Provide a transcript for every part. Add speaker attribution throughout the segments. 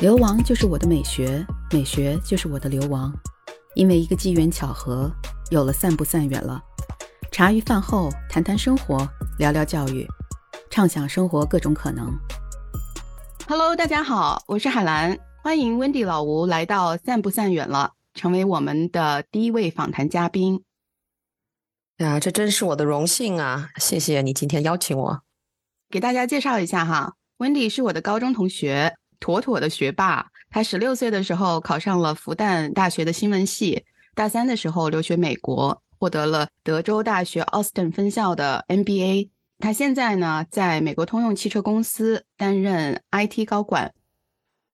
Speaker 1: 流亡就是我的美学，美学就是我的流亡。因为一个机缘巧合，有了散步散远了。茶余饭后谈谈生活，聊聊教育，畅想生活各种可能。Hello，大家好，我是海兰，欢迎温蒂老吴来到散步散远了，成为我们的第一位访谈嘉宾。
Speaker 2: 呀，这真是我的荣幸啊！谢谢你今天邀请我，
Speaker 1: 给大家介绍一下哈，温蒂是我的高中同学。妥妥的学霸，他十六岁的时候考上了复旦大学的新闻系，大三的时候留学美国，获得了德州大学奥斯汀分校的 MBA。他现在呢，在美国通用汽车公司担任 IT 高管。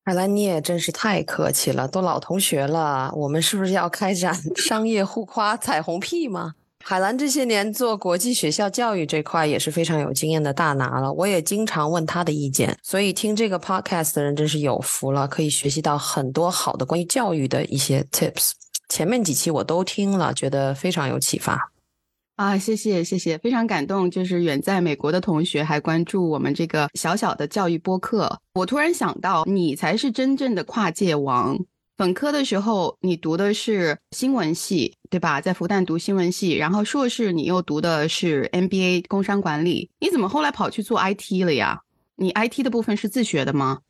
Speaker 2: 海兰，你也真是太客气了，都老同学了，我们是不是要开展 商业互夸彩虹屁吗？海兰这些年做国际学校教育这块也是非常有经验的大拿了，我也经常问他的意见，所以听这个 podcast 的人真是有福了，可以学习到很多好的关于教育的一些 tips。前面几期我都听了，觉得非常有启发。
Speaker 1: 啊，谢谢谢谢，非常感动，就是远在美国的同学还关注我们这个小小的教育播客。我突然想到，你才是真正的跨界王。本科的时候，你读的是新闻系，对吧？在复旦读新闻系，然后硕士你又读的是 MBA 工商管理，你怎么后来跑去做 IT 了呀？你 IT 的部分是自学的吗？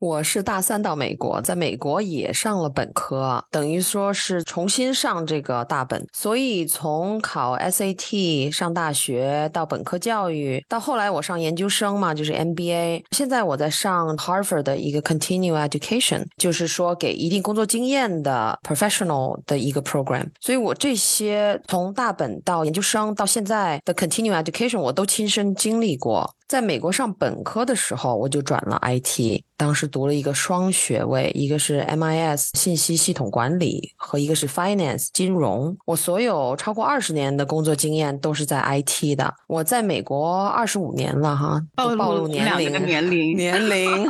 Speaker 2: 我是大三到美国，在美国也上了本科，等于说是重新上这个大本。所以从考 SAT 上大学到本科教育，到后来我上研究生嘛，就是 MBA。现在我在上 Harvard 的一个 Continue Education，就是说给一定工作经验的 professional 的一个 program。所以我这些从大本到研究生到现在的 Continue Education，我都亲身经历过。在美国上本科的时候，我就转了 IT，当时读了一个双学位，一个是 MIS 信息系统管理，和一个是 Finance 金融。我所有超过二十年的工作经验都是在 IT 的。我在美国二十五年了，哈，暴露年龄，
Speaker 1: 年龄，
Speaker 2: 年龄。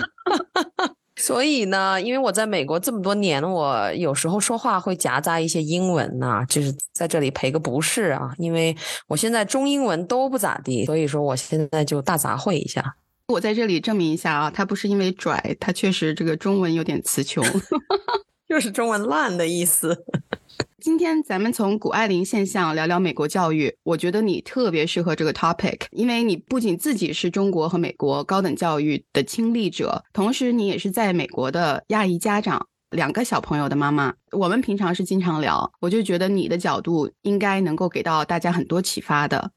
Speaker 2: 所以呢，因为我在美国这么多年，我有时候说话会夹杂一些英文呐，就是在这里赔个不是啊。因为我现在中英文都不咋地，所以说我现在就大杂烩一下。
Speaker 1: 我在这里证明一下啊，他不是因为拽，他确实这个中文有点词穷，
Speaker 2: 就是中文烂的意思。
Speaker 1: 今天咱们从谷爱凌现象聊聊美国教育，我觉得你特别适合这个 topic，因为你不仅自己是中国和美国高等教育的亲历者，同时你也是在美国的亚裔家长，两个小朋友的妈妈。我们平常是经常聊，我就觉得你的角度应该能够给到大家很多启发的。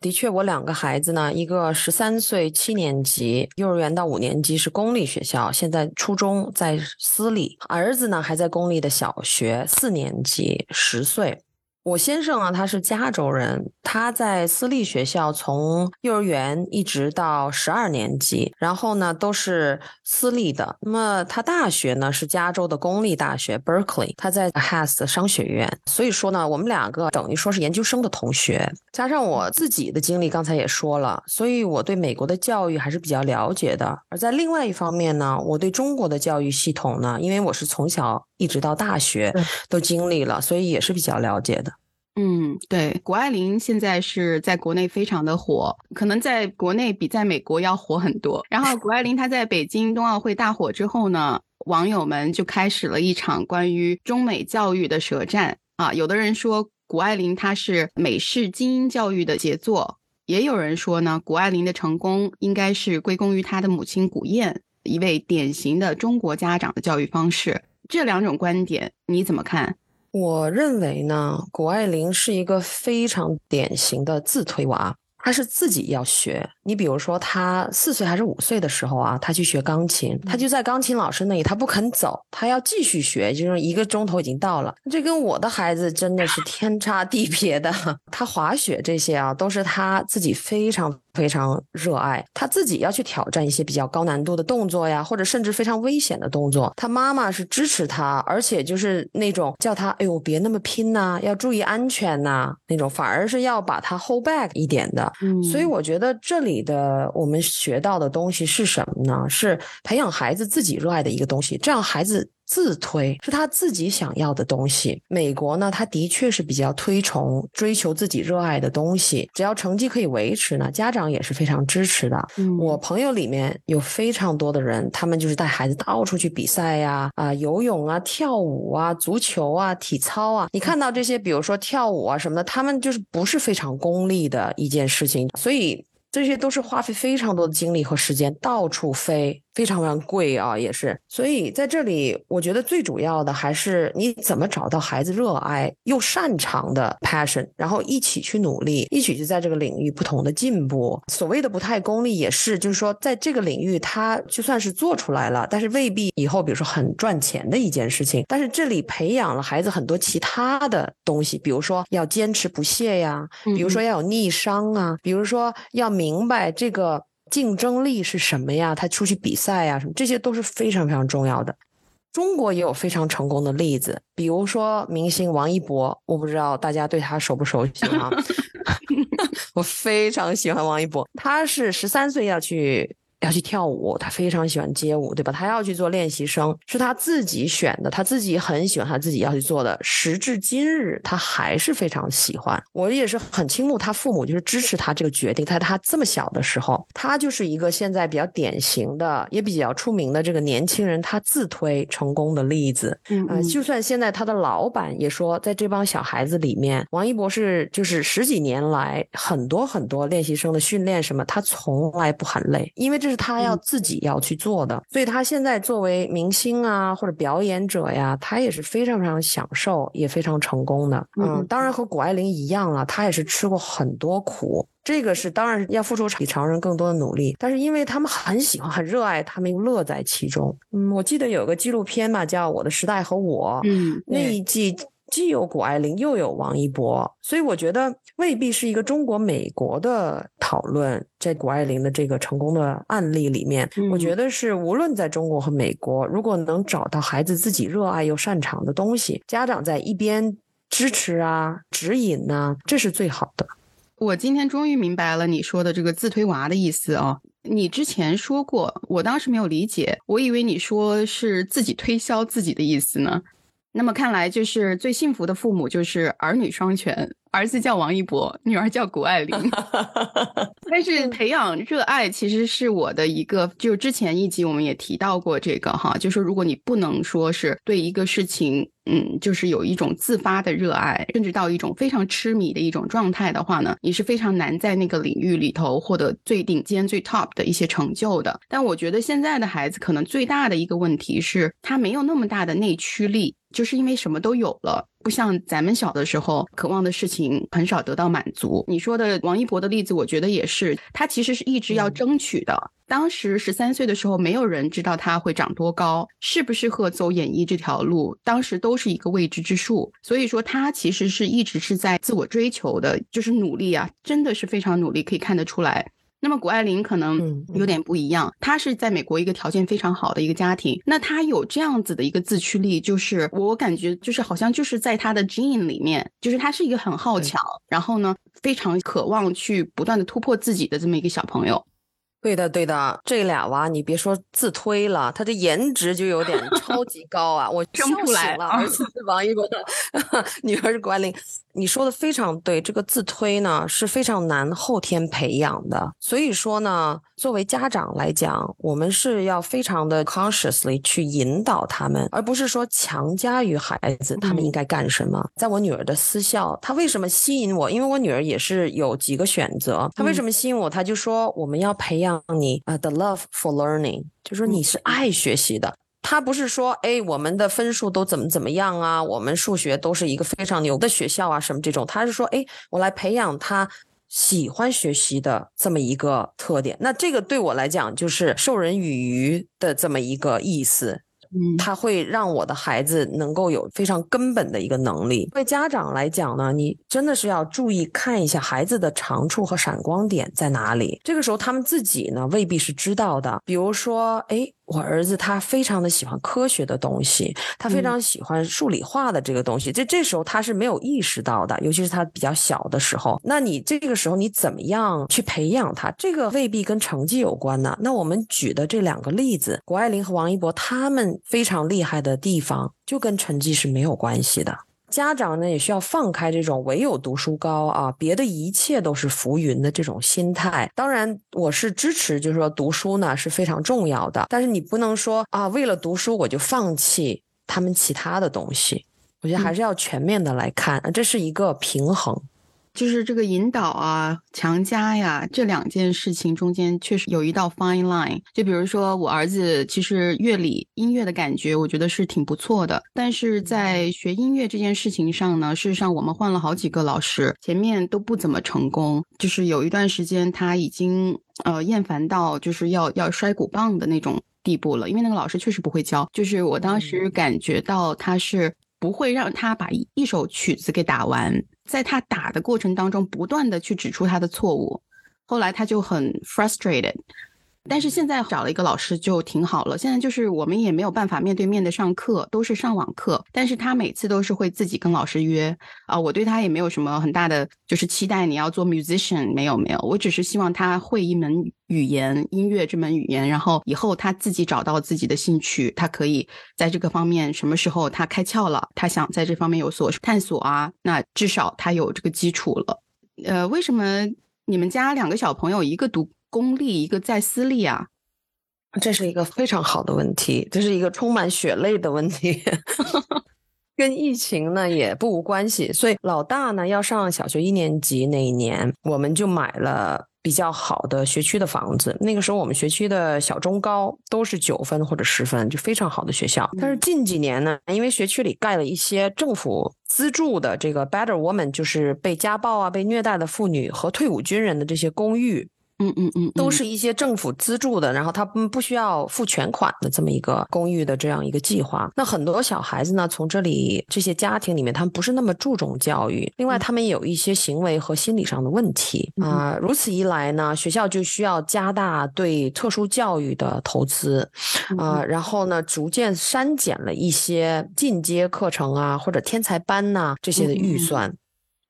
Speaker 2: 的确，我两个孩子呢，一个十三岁七年级，幼儿园到五年级是公立学校，现在初中在私立；儿子呢还在公立的小学四年级，十岁。我先生啊，他是加州人，他在私立学校从幼儿园一直到十二年级，然后呢都是私立的。那么他大学呢是加州的公立大学 Berkeley，他在 Has 商学院。所以说呢，我们两个等于说是研究生的同学，加上我自己的经历，刚才也说了，所以我对美国的教育还是比较了解的。而在另外一方面呢，我对中国的教育系统呢，因为我是从小一直到大学都经历了，所以也是比较了解的。
Speaker 1: 嗯，对，谷爱凌现在是在国内非常的火，可能在国内比在美国要火很多。然后谷爱凌她在北京冬奥会大火之后呢，网友们就开始了一场关于中美教育的舌战啊。有的人说谷爱凌她是美式精英教育的杰作，也有人说呢，谷爱凌的成功应该是归功于她的母亲谷燕，一位典型的中国家长的教育方式。这两种观点你怎么看？
Speaker 2: 我认为呢，谷爱凌是一个非常典型的自推娃。她是自己要学。你比如说，她四岁还是五岁的时候啊，她去学钢琴，她就在钢琴老师那里，她不肯走，她要继续学，就是一个钟头已经到了。这跟我的孩子真的是天差地别的。他滑雪这些啊，都是他自己非常。非常热爱，他自己要去挑战一些比较高难度的动作呀，或者甚至非常危险的动作。他妈妈是支持他，而且就是那种叫他“哎呦，别那么拼呐，要注意安全呐”那种，反而是要把他 hold back 一点的。嗯，所以我觉得这里的我们学到的东西是什么呢？是培养孩子自己热爱的一个东西，这样孩子。自推是他自己想要的东西。美国呢，他的确是比较推崇追求自己热爱的东西，只要成绩可以维持呢，家长也是非常支持的。我朋友里面有非常多的人，他们就是带孩子到处去比赛呀，啊，游泳啊，跳舞啊，足球啊，体操啊。你看到这些，比如说跳舞啊什么的，他们就是不是非常功利的一件事情，所以这些都是花费非常多的精力和时间，到处飞。非常非常贵啊，也是，所以在这里，我觉得最主要的还是你怎么找到孩子热爱又擅长的 passion，然后一起去努力，一起去在这个领域不同的进步。所谓的不太功利，也是就是说，在这个领域他就算是做出来了，但是未必以后比如说很赚钱的一件事情。但是这里培养了孩子很多其他的东西，比如说要坚持不懈呀，比如说要有逆商啊，比如说要明白这个。竞争力是什么呀？他出去比赛呀，什么这些都是非常非常重要的。中国也有非常成功的例子，比如说明星王一博，我不知道大家对他熟不熟悉啊？我非常喜欢王一博，他是十三岁要去。要去跳舞，他非常喜欢街舞，对吧？他要去做练习生，是他自己选的，他自己很喜欢，他自己要去做的。时至今日，他还是非常喜欢。我也是很倾慕他父母，就是支持他这个决定。在他这么小的时候，他就是一个现在比较典型的，也比较出名的这个年轻人，他自推成功的例子。嗯，就算现在他的老板也说，在这帮小孩子里面，王一博是就是十几年来很多很多练习生的训练什么，他从来不喊累，因为这是他要自己要去做的，所以他现在作为明星啊或者表演者呀，他也是非常非常享受，也非常成功的。嗯，当然和谷爱凌一样了，他也是吃过很多苦，这个是当然要付出比常人更多的努力，但是因为他们很喜欢、很热爱，他们又乐在其中。嗯，我记得有个纪录片嘛，叫《我的时代和我》，嗯，那一季。既有谷爱凌，又有王一博，所以我觉得未必是一个中国美国的讨论。在谷爱凌的这个成功的案例里面，我觉得是无论在中国和美国，如果能找到孩子自己热爱又擅长的东西，家长在一边支持啊、指引呐，这是最好的。
Speaker 1: 我今天终于明白了你说的这个自推娃的意思啊！你之前说过，我当时没有理解，我以为你说是自己推销自己的意思呢。那么看来，就是最幸福的父母就是儿女双全，儿子叫王一博，女儿叫谷爱凌。但是培养热爱其实是我的一个，就之前一集我们也提到过这个哈，就是如果你不能说是对一个事情。嗯，就是有一种自发的热爱，甚至到一种非常痴迷的一种状态的话呢，你是非常难在那个领域里头获得最顶尖、最 top 的一些成就的。但我觉得现在的孩子可能最大的一个问题是，他没有那么大的内驱力，就是因为什么都有了。不像咱们小的时候，渴望的事情很少得到满足。你说的王一博的例子，我觉得也是，他其实是一直要争取的。当时十三岁的时候，没有人知道他会长多高，适不适合走演艺这条路，当时都是一个未知之数。所以说，他其实是一直是在自我追求的，就是努力啊，真的是非常努力，可以看得出来。那么谷爱凌可能有点不一样，她是在美国一个条件非常好的一个家庭，那她有这样子的一个自驱力，就是我感觉就是好像就是在她的 gene 里面，就是她是一个很好强，然后呢非常渴望去不断的突破自己的这么一个小朋友。
Speaker 2: 对的，对的，这俩娃你别说自推了，他的颜值就有点 超级高啊！我
Speaker 1: 生不来
Speaker 2: 了，儿子是王一博的 女儿是谷爱凌。你说的非常对，这个自推呢是非常难后天培养的。所以说呢，作为家长来讲，我们是要非常的 consciously 去引导他们，而不是说强加于孩子他们应该干什么。在我女儿的私校，她为什么吸引我？因为我女儿也是有几个选择。她为什么吸引我？她就说我们要培养你啊，the love for learning，就说你是爱学习的。他不是说，哎，我们的分数都怎么怎么样啊？我们数学都是一个非常牛的学校啊，什么这种？他是说，哎，我来培养他喜欢学习的这么一个特点。那这个对我来讲就是授人以渔的这么一个意思。
Speaker 1: 嗯，
Speaker 2: 它会让我的孩子能够有非常根本的一个能力。对家长来讲呢，你真的是要注意看一下孩子的长处和闪光点在哪里。这个时候他们自己呢未必是知道的。比如说，哎。我儿子他非常的喜欢科学的东西，他非常喜欢数理化的这个东西。这这时候他是没有意识到的，尤其是他比较小的时候。那你这个时候你怎么样去培养他？这个未必跟成绩有关呢。那我们举的这两个例子，谷爱凌和王一博，他们非常厉害的地方就跟成绩是没有关系的。家长呢也需要放开这种唯有读书高啊，别的一切都是浮云的这种心态。当然，我是支持，就是说读书呢是非常重要的，但是你不能说啊，为了读书我就放弃他们其他的东西。我觉得还是要全面的来看，这是一个平衡。
Speaker 1: 就是这个引导啊、强加呀，这两件事情中间确实有一道 fine line。就比如说，我儿子其实乐理、音乐的感觉，我觉得是挺不错的。但是在学音乐这件事情上呢，事实上我们换了好几个老师，前面都不怎么成功。就是有一段时间，他已经呃厌烦到就是要要摔鼓棒的那种地步了，因为那个老师确实不会教。就是我当时感觉到他是不会让他把一首曲子给打完。在他打的过程当中，不断的去指出他的错误，后来他就很 frustrated。但是现在找了一个老师就挺好了。现在就是我们也没有办法面对面的上课，都是上网课。但是他每次都是会自己跟老师约啊。我对他也没有什么很大的就是期待，你要做 musician 没有没有。我只是希望他会一门语言，音乐这门语言，然后以后他自己找到自己的兴趣，他可以在这个方面什么时候他开窍了，他想在这方面有所探索啊，那至少他有这个基础了。呃，为什么你们家两个小朋友一个读？公立一个在私立啊，
Speaker 2: 这是一个非常好的问题，这是一个充满血泪的问题，跟疫情呢也不无关系。所以老大呢要上小学一年级那一年，我们就买了比较好的学区的房子。那个时候我们学区的小中高都是九分或者十分，就非常好的学校。但是近几年呢，因为学区里盖了一些政府资助的这个 Better Woman，就是被家暴啊、被虐待的妇女和退伍军人的这些公寓。
Speaker 1: 嗯嗯嗯，
Speaker 2: 都是一些政府资助的，然后他们不需要付全款的这么一个公寓的这样一个计划。那很多小孩子呢，从这里这些家庭里面，他们不是那么注重教育，另外他们有一些行为和心理上的问题啊。如此一来呢，学校就需要加大对特殊教育的投资啊，然后呢，逐渐删减了一些进阶课程啊或者天才班呐这些的预算。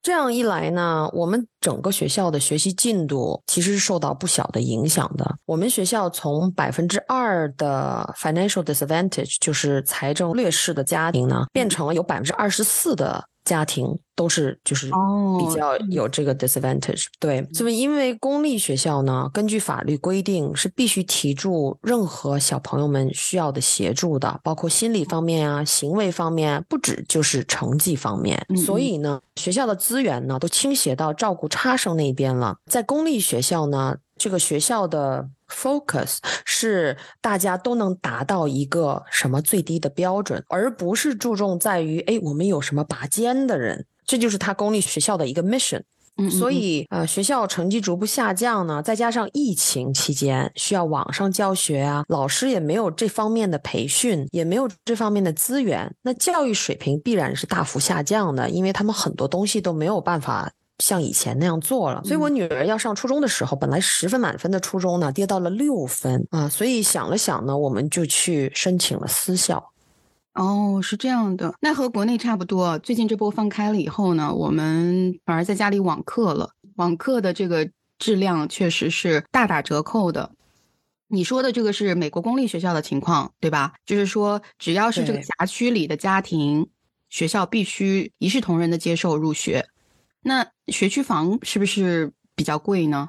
Speaker 2: 这样一来呢，我们整个学校的学习进度其实是受到不小的影响的。我们学校从百分之二的 financial disadvantage，就是财政劣势的家庭呢，变成了有百分之二十四的。家庭都是就是比较有这个 disadvantage，对，所以因为公立学校呢，根据法律规定是必须提出任何小朋友们需要的协助的，包括心理方面啊、行为方面，不止就是成绩方面。所以呢，学校的资源呢都倾斜到照顾差生那边了。在公立学校呢，这个学校的。Focus 是大家都能达到一个什么最低的标准，而不是注重在于哎我们有什么拔尖的人，这就是他公立学校的一个 mission。
Speaker 1: 嗯，
Speaker 2: 所以呃学校成绩逐步下降呢，再加上疫情期间需要网上教学啊，老师也没有这方面的培训，也没有这方面的资源，那教育水平必然是大幅下降的，因为他们很多东西都没有办法。像以前那样做了，所以我女儿要上初中的时候，本来十分满分的初中呢，跌到了六分啊。所以想了想呢，我们就去申请了私校。
Speaker 1: 哦，是这样的，那和国内差不多。最近这波放开了以后呢，我们反而在家里网课了。网课的这个质量确实是大打折扣的。你说的这个是美国公立学校的情况，对吧？就是说，只要是这个辖区里的家庭，学校必须一视同仁的接受入学。那学区房是不是比较贵呢？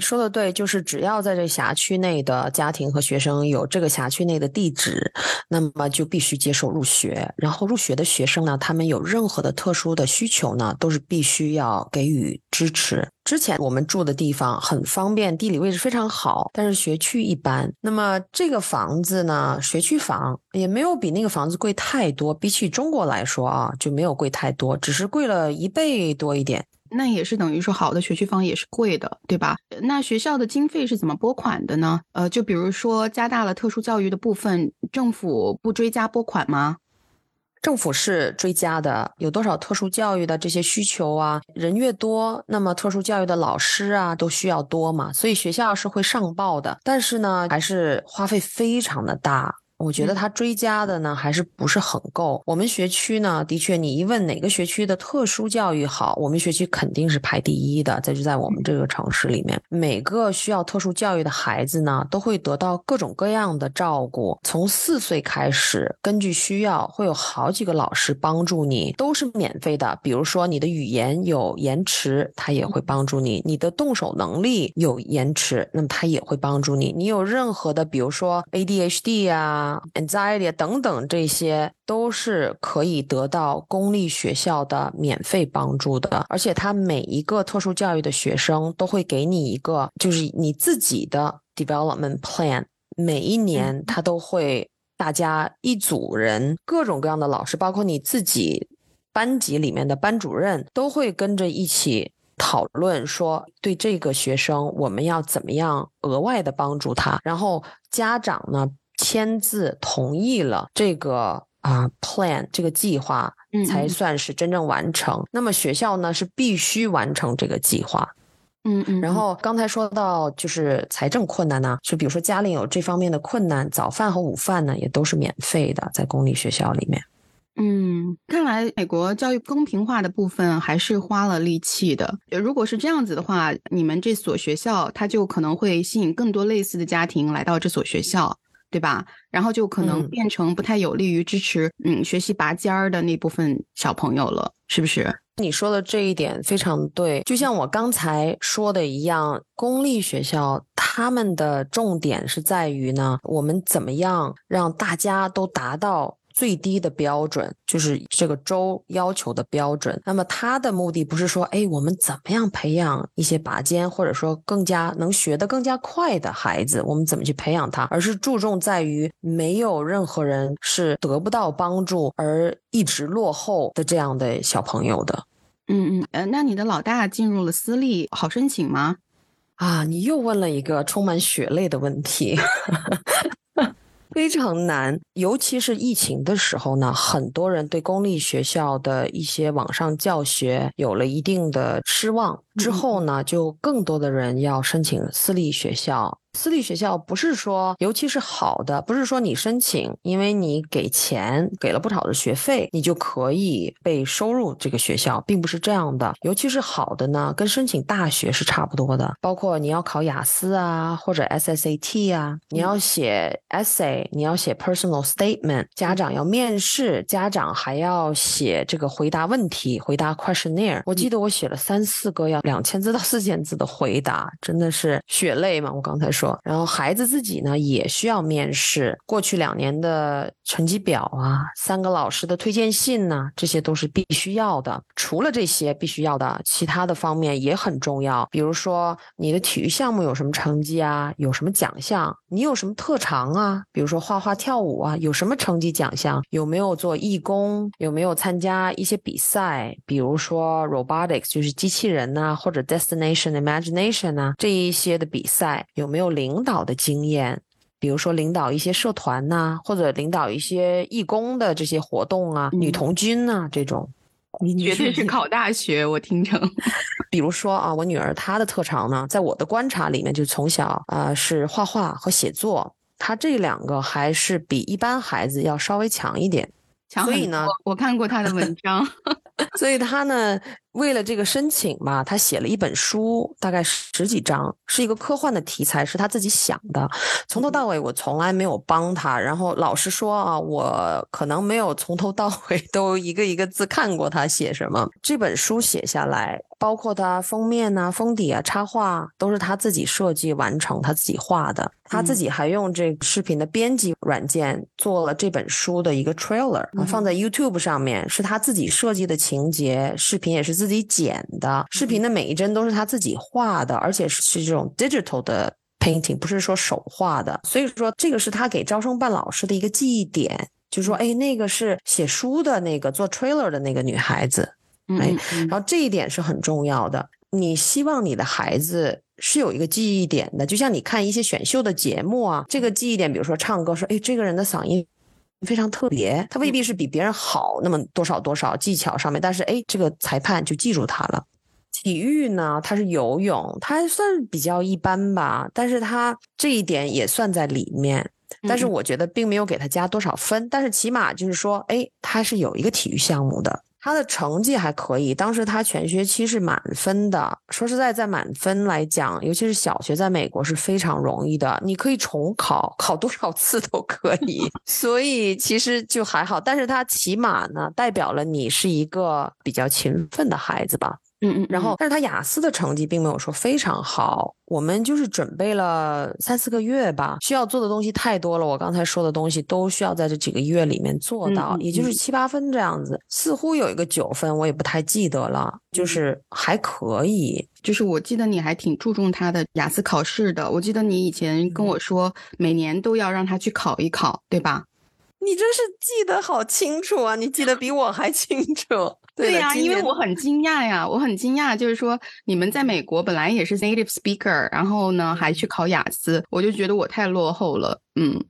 Speaker 2: 说的对，就是只要在这辖区内的家庭和学生有这个辖区内的地址，那么就必须接受入学。然后入学的学生呢，他们有任何的特殊的需求呢，都是必须要给予支持。之前我们住的地方很方便，地理位置非常好，但是学区一般。那么这个房子呢，学区房也没有比那个房子贵太多，比起中国来说啊，就没有贵太多，只是贵了一倍多一点。
Speaker 1: 那也是等于说好的学区房也是贵的，对吧？那学校的经费是怎么拨款的呢？呃，就比如说加大了特殊教育的部分，政府不追加拨款吗？
Speaker 2: 政府是追加的，有多少特殊教育的这些需求啊？人越多，那么特殊教育的老师啊都需要多嘛，所以学校是会上报的。但是呢，还是花费非常的大。我觉得他追加的呢还是不是很够。我们学区呢，的确，你一问哪个学区的特殊教育好，我们学区肯定是排第一的。在就在我们这个城市里面，每个需要特殊教育的孩子呢，都会得到各种各样的照顾。从四岁开始，根据需要，会有好几个老师帮助你，都是免费的。比如说你的语言有延迟，他也会帮助你；你的动手能力有延迟，那么他也会帮助你。你有任何的，比如说 ADHD 啊。Anxiety 等等，这些都是可以得到公立学校的免费帮助的，而且他每一个特殊教育的学生都会给你一个，就是你自己的 development plan。每一年他都会，大家一组人，各种各样的老师，包括你自己班级里面的班主任，都会跟着一起讨论，说对这个学生我们要怎么样额外的帮助他，然后家长呢？签字同意了这个啊 plan 这个计划，才算是真正完成。那么学校呢是必须完成这个计划。
Speaker 1: 嗯嗯。
Speaker 2: 然后刚才说到就是财政困难呢，就比如说家里有这方面的困难，早饭和午饭呢也都是免费的，在公立学校里面。
Speaker 1: 嗯，看来美国教育公平化的部分还是花了力气的。如果是这样子的话，你们这所学校它就可能会吸引更多类似的家庭来到这所学校。对吧？然后就可能变成不太有利于支持嗯学习拔尖儿的那部分小朋友了，是不是？
Speaker 2: 你说的这一点非常对，就像我刚才说的一样，公立学校他们的重点是在于呢，我们怎么样让大家都达到。最低的标准就是这个州要求的标准。那么他的目的不是说，哎，我们怎么样培养一些拔尖，或者说更加能学得更加快的孩子，我们怎么去培养他，而是注重在于没有任何人是得不到帮助而一直落后的这样的小朋友的。
Speaker 1: 嗯嗯，呃，那你的老大进入了私立，好申请吗？
Speaker 2: 啊，你又问了一个充满血泪的问题。非常难，尤其是疫情的时候呢，很多人对公立学校的一些网上教学有了一定的失望。之后呢，就更多的人要申请私立学校。私立学校不是说，尤其是好的，不是说你申请，因为你给钱给了不少的学费，你就可以被收入这个学校，并不是这样的。尤其是好的呢，跟申请大学是差不多的。包括你要考雅思啊，或者 SSAT 啊，你要写 essay，你要写 personal statement，家长要面试，家长还要写这个回答问题，回答 questionnaire。我记得我写了三四个要。两千字到四千字的回答，真的是血泪嘛？我刚才说，然后孩子自己呢也需要面试，过去两年的成绩表啊，三个老师的推荐信呢，这些都是必须要的。除了这些必须要的，其他的方面也很重要，比如说你的体育项目有什么成绩啊，有什么奖项，你有什么特长啊，比如说画画、跳舞啊，有什么成绩奖项，有没有做义工，有没有参加一些比赛，比如说 robotics 就是机器人呐。或者 destination imagination 啊，这一些的比赛有没有领导的经验？比如说领导一些社团呐，或者领导一些义工的这些活动啊，女童军呐这种。
Speaker 1: 你绝对是考大学，我听成。
Speaker 2: 比如说啊，我女儿她的特长呢，在我的观察里面，就从小啊是画画和写作，她这两个还是比一般孩子要稍微强一点。
Speaker 1: 所以呢，我看过她的文章。
Speaker 2: 所以她呢。为了这个申请嘛，他写了一本书，大概十几章，是一个科幻的题材，是他自己想的。从头到尾我从来没有帮他。然后老实说啊，我可能没有从头到尾都一个一个字看过他写什么。这本书写下来，包括他封面啊、封底啊、插画，都是他自己设计完成，他自己画的。他自己还用这视频的编辑软件做了这本书的一个 trailer，放在 YouTube 上面，是他自己设计的情节，视频也是。自己剪的视频的每一帧都是他自己画的，而且是这种 digital 的 painting，不是说手画的。所以说，这个是他给招生办老师的一个记忆点，就说，哎，那个是写书的那个做 trailer 的那个女孩子。哎，然后这一点是很重要的。你希望你的孩子是有一个记忆点的，就像你看一些选秀的节目啊，这个记忆点，比如说唱歌，说哎，这个人的嗓音非常特别，他未必是比别人好那么多少多少技巧上面，但是哎，这个裁判就记住他了。体育呢，它是游泳，它还算比较一般吧，但是它这一点也算在里面。但是我觉得并没有给他加多少分，但是起码就是说，哎，他是有一个体育项目的。他的成绩还可以，当时他全学期是满分的。说实在，在满分来讲，尤其是小学，在美国是非常容易的，你可以重考，考多少次都可以。所以其实就还好，但是他起码呢，代表了你是一个比较勤奋的孩子吧。
Speaker 1: 嗯嗯，
Speaker 2: 然后，但是他雅思的成绩并没有说非常好。我们就是准备了三四个月吧，需要做的东西太多了。我刚才说的东西都需要在这几个月里面做到，也就是七八分这样子。似乎有一个九分，我也不太记得了，就是还可以。
Speaker 1: 就是我记得你还挺注重他的雅思考试的。我记得你以前跟我说，每年都要让他去考一考，对吧？
Speaker 2: 你真是记得好清楚啊！你记得比我还清楚。
Speaker 1: 对呀，因为我很惊讶呀，我很惊讶，就是说你们在美国本来也是 native speaker，然后呢还去考雅思，我就觉得我太落后了。嗯，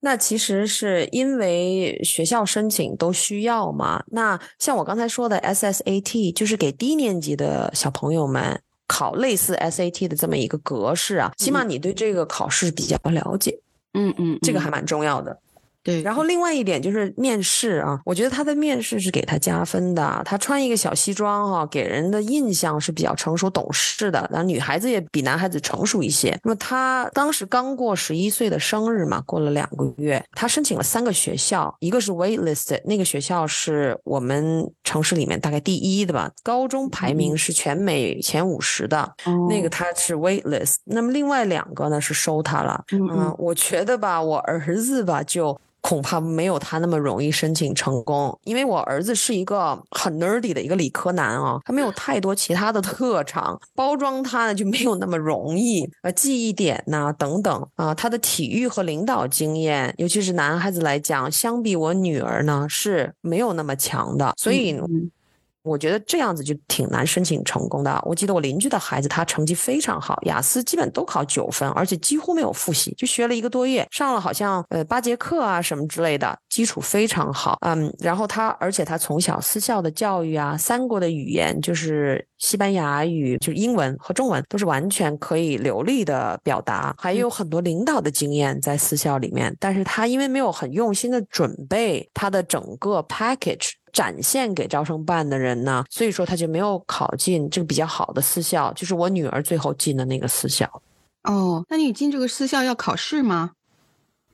Speaker 2: 那其实是因为学校申请都需要嘛。那像我刚才说的 SSAT，就是给低年级的小朋友们考类似 SAT 的这么一个格式啊，起码你对这个考试比较了解。
Speaker 1: 嗯嗯，
Speaker 2: 这个还蛮重要的。
Speaker 1: 对，
Speaker 2: 然后另外一点就是面试啊，我觉得他的面试是给他加分的。他穿一个小西装哈，给人的印象是比较成熟懂事的。然后女孩子也比男孩子成熟一些。那么他当时刚过十一岁的生日嘛，过了两个月，他申请了三个学校，一个是 waitlist，那个学校是我们城市里面大概第一的吧，高中排名是全美前五十的，那个他是 waitlist。那么另外两个呢是收他了。嗯，我觉得吧，我儿子吧就。恐怕没有他那么容易申请成功，因为我儿子是一个很 nerdy 的一个理科男啊，他没有太多其他的特长，包装他呢就没有那么容易，呃，记忆点呐等等。啊，他的体育和领导经验，尤其是男孩子来讲，相比我女儿呢是没有那么强的，所以。我觉得这样子就挺难申请成功的。我记得我邻居的孩子，他成绩非常好，雅思基本都考九分，而且几乎没有复习，就学了一个多月，上了好像呃八节课啊什么之类的，基础非常好。嗯，然后他，而且他从小私校的教育啊，三国的语言就是西班牙语，就是英文和中文都是完全可以流利的表达，还有很多领导的经验在私校里面。但是他因为没有很用心的准备他的整个 package。展现给招生办的人呢，所以说他就没有考进这个比较好的私校，就是我女儿最后进的那个私校。
Speaker 1: 哦，那你进这个私校要考试吗？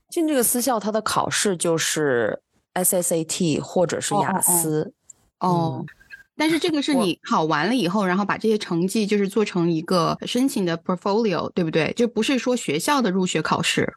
Speaker 2: 进这个私校，它的考试就是 SSAT 或者是雅思。
Speaker 1: 哦，但是这个是你考完了以后，然后把这些成绩就是做成一个申请的 portfolio，对不对？就不是说学校的入学考试。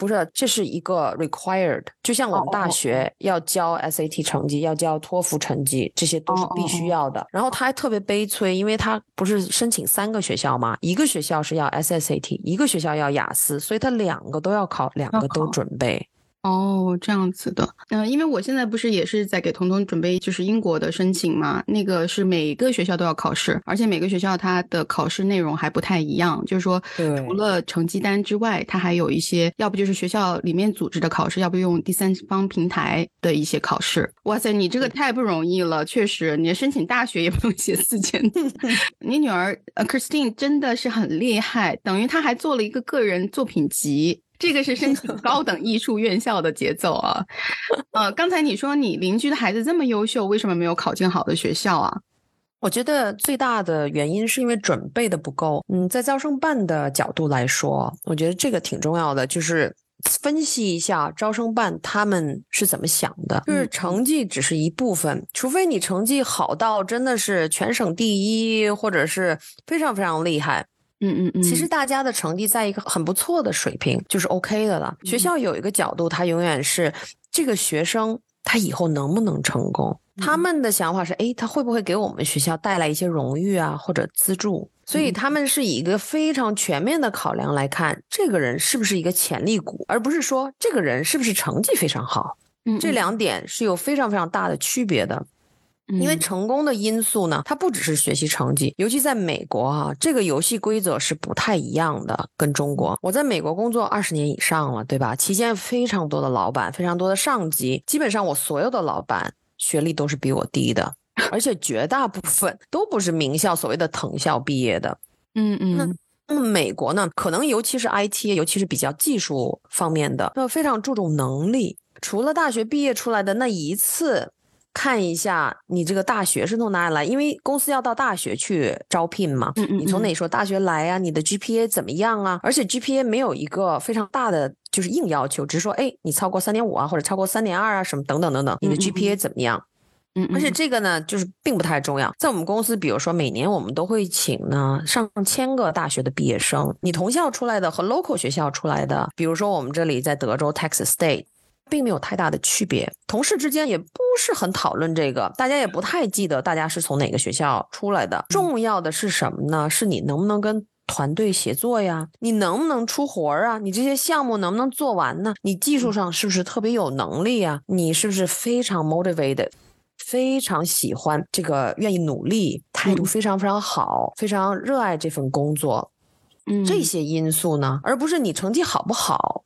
Speaker 2: 不是，这是一个 required，就像我们大学要交 SAT 成绩，要交托福成绩，这些都是必须要的。然后他还特别悲催，因为他不是申请三个学校吗？一个学校是要 SSAT，一个学校要雅思，所以他两个都要考，两个都准备。
Speaker 1: 哦，这样子的，嗯，因为我现在不是也是在给彤彤准备就是英国的申请嘛，那个是每个学校都要考试，而且每个学校它的考试内容还不太一样，就是说除了成绩单之外，它还有一些，要不就是学校里面组织的考试，要不用第三方平台的一些考试。哇塞，你这个太不容易了，确实，你申请大学也不用写四千字。你女儿呃 Christine 真的是很厉害，等于她还做了一个个人作品集。这个是申请 高等艺术院校的节奏啊，呃，刚才你说你邻居的孩子这么优秀，为什么没有考进好的学校啊？
Speaker 2: 我觉得最大的原因是因为准备的不够。嗯，在招生办的角度来说，我觉得这个挺重要的，就是分析一下招生办他们是怎么想的。就是成绩只是一部分，除非你成绩好到真的是全省第一，或者是非常非常厉害。
Speaker 1: 嗯嗯嗯，
Speaker 2: 其实大家的成绩在一个很不错的水平，就是 OK 的了。学校有一个角度，他永远是这个学生他以后能不能成功？他们的想法是，哎，他会不会给我们学校带来一些荣誉啊，或者资助？所以他们是以一个非常全面的考量来看，这个人是不是一个潜力股，而不是说这个人是不是成绩非常好。这两点是有非常非常大的区别的。因为成功的因素呢，它不只是学习成绩，尤其在美国啊，这个游戏规则是不太一样的，跟中国。我在美国工作二十年以上了，对吧？期间非常多的老板，非常多的上级，基本上我所有的老板学历都是比我低的，而且绝大部分都不是名校，所谓的藤校毕业的。
Speaker 1: 嗯嗯。
Speaker 2: 那么美国呢，可能尤其是 IT，尤其是比较技术方面的，那非常注重能力。除了大学毕业出来的那一次。看一下你这个大学是从哪里来，因为公司要到大学去招聘嘛。
Speaker 1: 嗯嗯。
Speaker 2: 你从哪所大学来啊？你的 GPA 怎么样啊？而且 GPA 没有一个非常大的就是硬要求，只是说，哎，你超过三点五啊，或者超过三点二啊，什么等等等等。你的 GPA 怎么样？
Speaker 1: 嗯。
Speaker 2: 而且这个呢，就是并不太重要。在我们公司，比如说每年我们都会请呢上千个大学的毕业生，你同校出来的和 local 学校出来的，比如说我们这里在德州 Texas State。并没有太大的区别，同事之间也不是很讨论这个，大家也不太记得大家是从哪个学校出来的。重要的是什么呢？是你能不能跟团队协作呀？你能不能出活儿啊？你这些项目能不能做完呢？你技术上是不是特别有能力呀？你是不是非常 motivated，非常喜欢这个，愿意努力，态度非常非常好，非常热爱这份工作？
Speaker 1: 嗯，
Speaker 2: 这些因素呢，而不是你成绩好不好。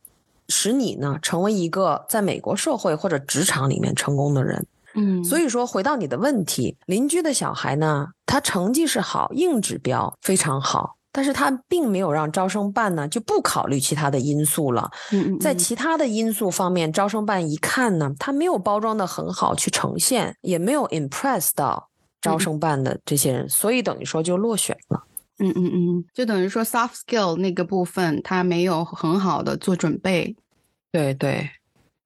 Speaker 2: 使你呢成为一个在美国社会或者职场里面成功的人，
Speaker 1: 嗯，
Speaker 2: 所以说回到你的问题，邻居的小孩呢，他成绩是好，硬指标非常好，但是他并没有让招生办呢就不考虑其他的因素了，
Speaker 1: 嗯，
Speaker 2: 在其他的因素方面，招生办一看呢，他没有包装的很好去呈现，也没有 impress 到招生办的这些人，所以等于说就落选了。
Speaker 1: 嗯嗯嗯，就等于说 soft skill 那个部分他没有很好的做准备。
Speaker 2: 对对，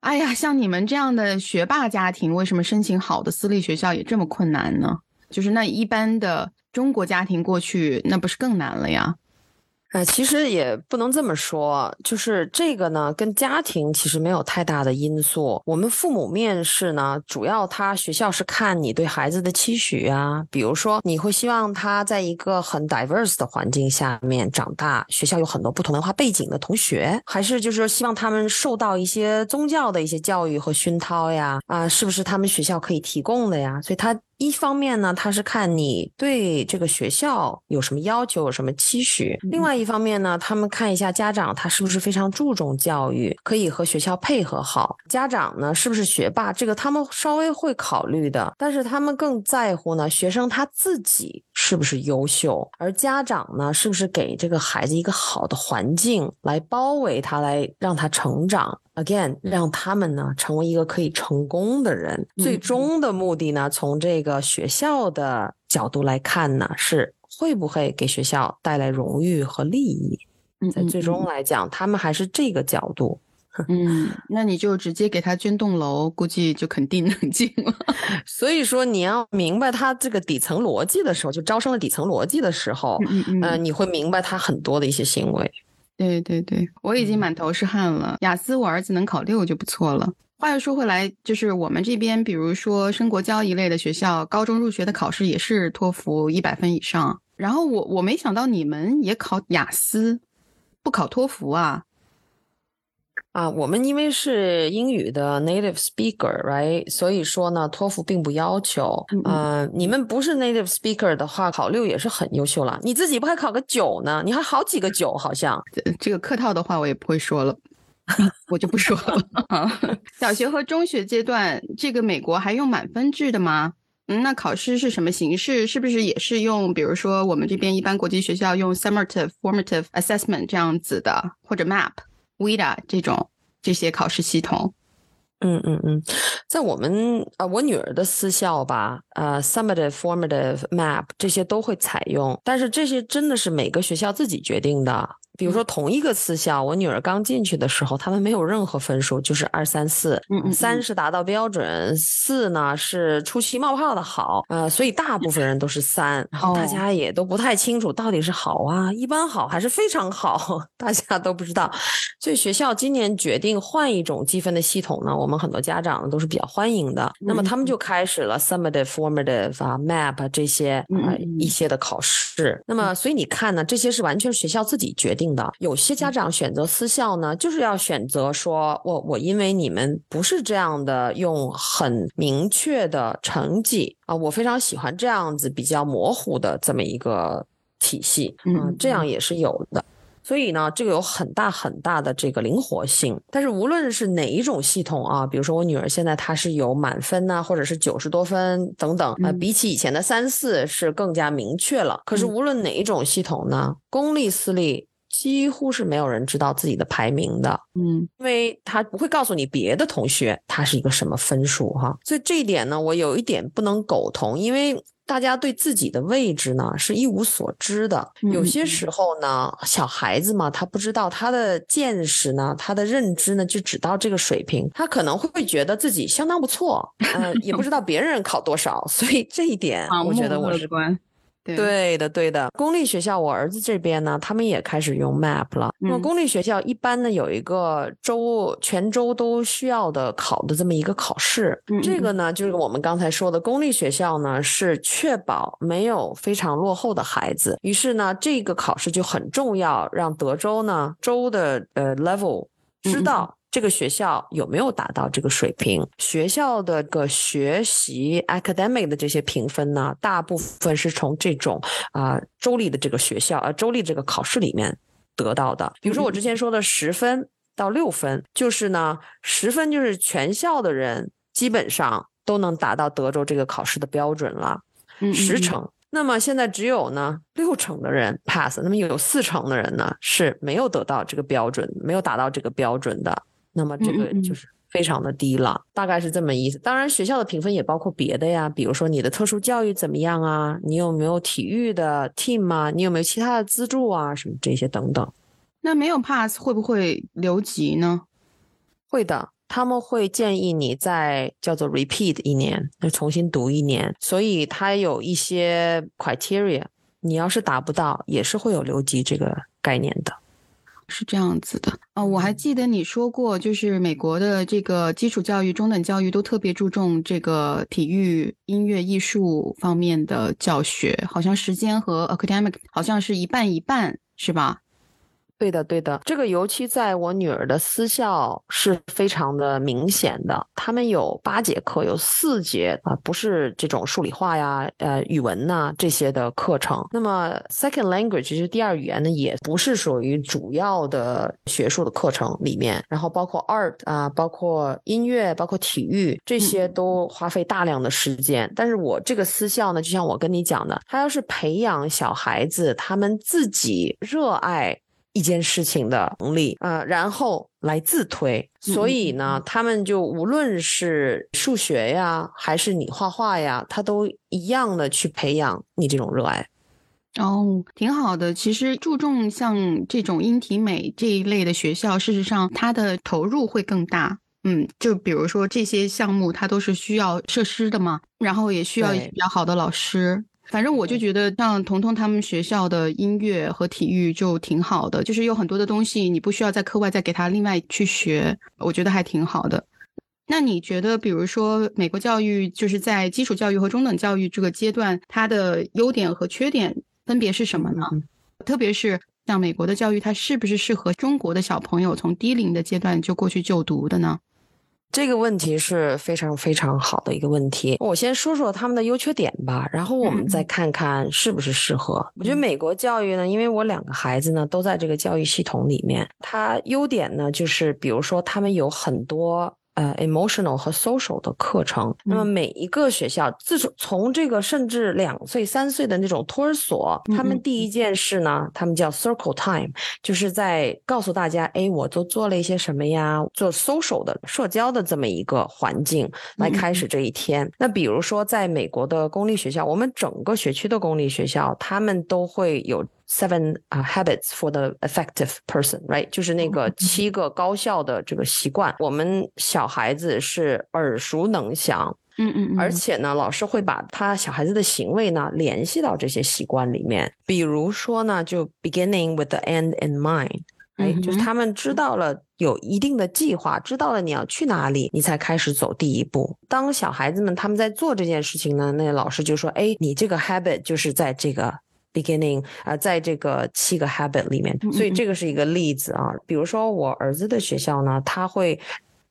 Speaker 1: 哎呀，像你们这样的学霸家庭，为什么申请好的私立学校也这么困难呢？就是那一般的中国家庭过去，那不是更难了呀？
Speaker 2: 呃，其实也不能这么说，就是这个呢，跟家庭其实没有太大的因素。我们父母面试呢，主要他学校是看你对孩子的期许啊，比如说你会希望他在一个很 diverse 的环境下面长大，学校有很多不同文化背景的同学，还是就是说希望他们受到一些宗教的一些教育和熏陶呀？啊，是不是他们学校可以提供的呀？所以他。一方面呢，他是看你对这个学校有什么要求，有什么期许；另外一方面呢，他们看一下家长他是不是非常注重教育，可以和学校配合好。家长呢是不是学霸，这个他们稍微会考虑的，但是他们更在乎呢学生他自己是不是优秀，而家长呢是不是给这个孩子一个好的环境来包围他，来让他成长。Again，让他们呢成为一个可以成功的人。最终的目的呢，从这个学校的角度来看呢，是会不会给学校带来荣誉和利益？在最终来讲，他们还是这个角度。
Speaker 1: 嗯，那你就直接给他捐栋楼，估计就肯定能进了。
Speaker 2: 所以说，你要明白他这个底层逻辑的时候，就招生的底层逻辑的时候，嗯，你会明白他很多的一些行为。
Speaker 1: 对对对，我已经满头是汗了。雅思我儿子能考六就不错了。话又说回来，就是我们这边，比如说升国交一类的学校，高中入学的考试也是托福一百分以上。然后我我没想到你们也考雅思，不考托福啊。
Speaker 2: 啊，我们因为是英语的 native speaker，right？所以说呢，托福并不要求。嗯，你们不是 native speaker 的话，考六也是很优秀了。你自己不还考个九呢？你还好几个九，好像。
Speaker 1: 这个客套的话我也不会说了，我就不说了。小学和中学阶段，这个美国还用满分制的吗？嗯，那考试是什么形式？是不是也是用，比如说我们这边一般国际学校用 summative formative assessment 这样子的，或者 Vida 这种这些考试系统，
Speaker 2: 嗯嗯嗯，在我们呃我女儿的私校吧，呃，summative、formative、map 这些都会采用，但是这些真的是每个学校自己决定的。比如说同一个私校，我女儿刚进去的时候，他们没有任何分数，就是二三四，三是达到标准，四呢是出奇冒泡的好，呃，所以大部分人都是三，然后大家也都不太清楚到底是好啊，一般好还是非常好，大家都不知道。所以学校今年决定换一种积分的系统呢，我们很多家长都是比较欢迎的。那么他们就开始了 summative、formative 啊、map 这些啊一些的考试。那么所以你看呢，这些是完全学校自己决定。定的。有些家长选择私校呢，就是要选择说，我我因为你们不是这样的，用很明确的成绩啊，我非常喜欢这样子比较模糊的这么一个体系嗯，这样也是有的。所以呢，这个有很大很大的这个灵活性。但是无论是哪一种系统啊，比如说我女儿现在她是有满分呐，或者是九十多分等等呃，比起以前的三四是更加明确了。可是无论哪一种系统呢，公立私立几乎是没有人知道自己的排名的。
Speaker 1: 嗯，
Speaker 2: 因为他不会告诉你别的同学他是一个什么分数哈。所以这一点呢，我有一点不能苟同，因为。大家对自己的位置呢是一无所知的，有些时候呢，小孩子嘛，他不知道他的见识呢，他的认知呢就只到这个水平，他可能会觉得自己相当不错，呃，也不知道别人考多少，所以这一点我觉得我是。对的，对的。公立学校，我儿子这边呢，他们也开始用 MAP 了。那么公立学校一般呢有一个周全州都需要的考的这么一个考试。这个呢就是我们刚才说的，公立学校呢是确保没有非常落后的孩子。于是呢，这个考试就很重要，让德州呢州的呃 level 知道。这个学校有没有达到这个水平？学校的个学习 academic 的这些评分呢？大部分是从这种啊州立的这个学校啊州立这个考试里面得到的。比如说我之前说的十分到六分，就是呢十分就是全校的人基本上都能达到德州这个考试的标准了，十成。那么现在只有呢六成的人 pass，那么有四成的人呢是没有得到这个标准，没有达到这个标准的。那么这个就是非常的低了，大概是这么意思。当然，学校的评分也包括别的呀，比如说你的特殊教育怎么样啊，你有没有体育的 team 啊，你有没有其他的资助啊，什么这些等等。
Speaker 1: 那没有 pass 会不会留级呢？
Speaker 2: 会的，他们会建议你再叫做 repeat 一年，再重新读一年。所以它有一些 criteria，你要是达不到，也是会有留级这个概念的。
Speaker 1: 是这样子的啊，我还记得你说过，就是美国的这个基础教育、中等教育都特别注重这个体育、音乐、艺术方面的教学，好像时间和 academic 好像是一半一半，是吧？
Speaker 2: 对的，对的，这个尤其在我女儿的私校是非常的明显的。他们有八节课，有四节啊，不是这种数理化呀、呃语文呐这些的课程。那么 second language 就是第二语言呢，也不是属于主要的学术的课程里面。然后包括 art 啊，包括音乐，包括体育，这些都花费大量的时间。但是我这个私校呢，就像我跟你讲的，他要是培养小孩子他们自己热爱。一件事情的能力啊，然后来自推，所以呢，他们就无论是数学呀，还是你画画呀，他都一样的去培养你这种热爱。
Speaker 1: 哦，挺好的。其实注重像这种音体美这一类的学校，事实上它的投入会更大。嗯，就比如说这些项目，它都是需要设施的嘛，然后也需要比较好的老师。反正我就觉得，像彤彤他们学校的音乐和体育就挺好的，就是有很多的东西你不需要在课外再给他另外去学，我觉得还挺好的。那你觉得，比如说美国教育就是在基础教育和中等教育这个阶段，它的优点和缺点分别是什么呢？特别是像美国的教育，它是不是适合中国的小朋友从低龄的阶段就过去就读的呢？
Speaker 2: 这个问题是非常非常好的一个问题。我先说说他们的优缺点吧，然后我们再看看是不是适合。我觉得美国教育呢，因为我两个孩子呢都在这个教育系统里面，它优点呢就是比如说他们有很多。呃，emotional 和 social 的课程，那么每一个学校，自从从这个甚至两岁、三岁的那种托儿所，他们第一件事呢，他们叫 circle time，就是在告诉大家，哎，我都做了一些什么呀？做 social 的社交的这么一个环境来开始这一天。那比如说，在美国的公立学校，我们整个学区的公立学校，他们都会有。Seven 啊，habits for the effective person，right？就是那个七个高效的这个习惯，我们小孩子是耳熟能详，
Speaker 1: 嗯嗯，
Speaker 2: 而且呢，老师会把他小孩子的行为呢联系到这些习惯里面。比如说呢，就 beginning with the end in mind，哎，就是他们知道了有一定的计划，知道了你要去哪里，你才开始走第一步。当小孩子们他们在做这件事情呢，那老师就说，哎，你这个 habit 就是在这个。Beginning 啊，在这个七个 habit 里面，所以这个是一个例子啊。比如说我儿子的学校呢，他会。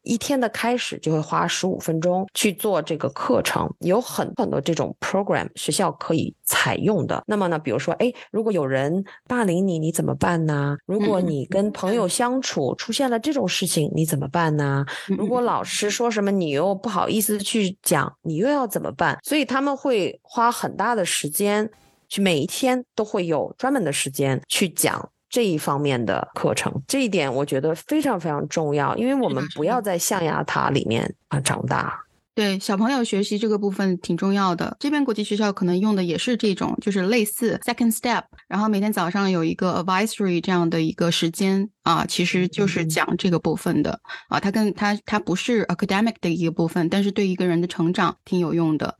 Speaker 2: 一天的开始就会花十五分钟去做这个课程，有很很多这种 program 学校可以采用的。那么呢，比如说，哎，如果有人霸凌你，你怎么办呢？如果你跟朋友相处出现了这种事情，你怎么办呢？如果老师说什么，你又不好意思去讲，你又要怎么办？所以他们会花很大的时间，去每一天都会有专门的时间去讲。这一方面的课程，这一点我觉得非常非常重要，因为我们不要在象牙塔里面啊长大。
Speaker 1: 对小朋友学习这个部分挺重要的。这边国际学校可能用的也是这种，就是类似 second step，然后每天早上有一个 advisory 这样的一个时间啊，其实就是讲这个部分的啊。它跟它它不是 academic 的一个部分，但是对一个人的成长挺有用的。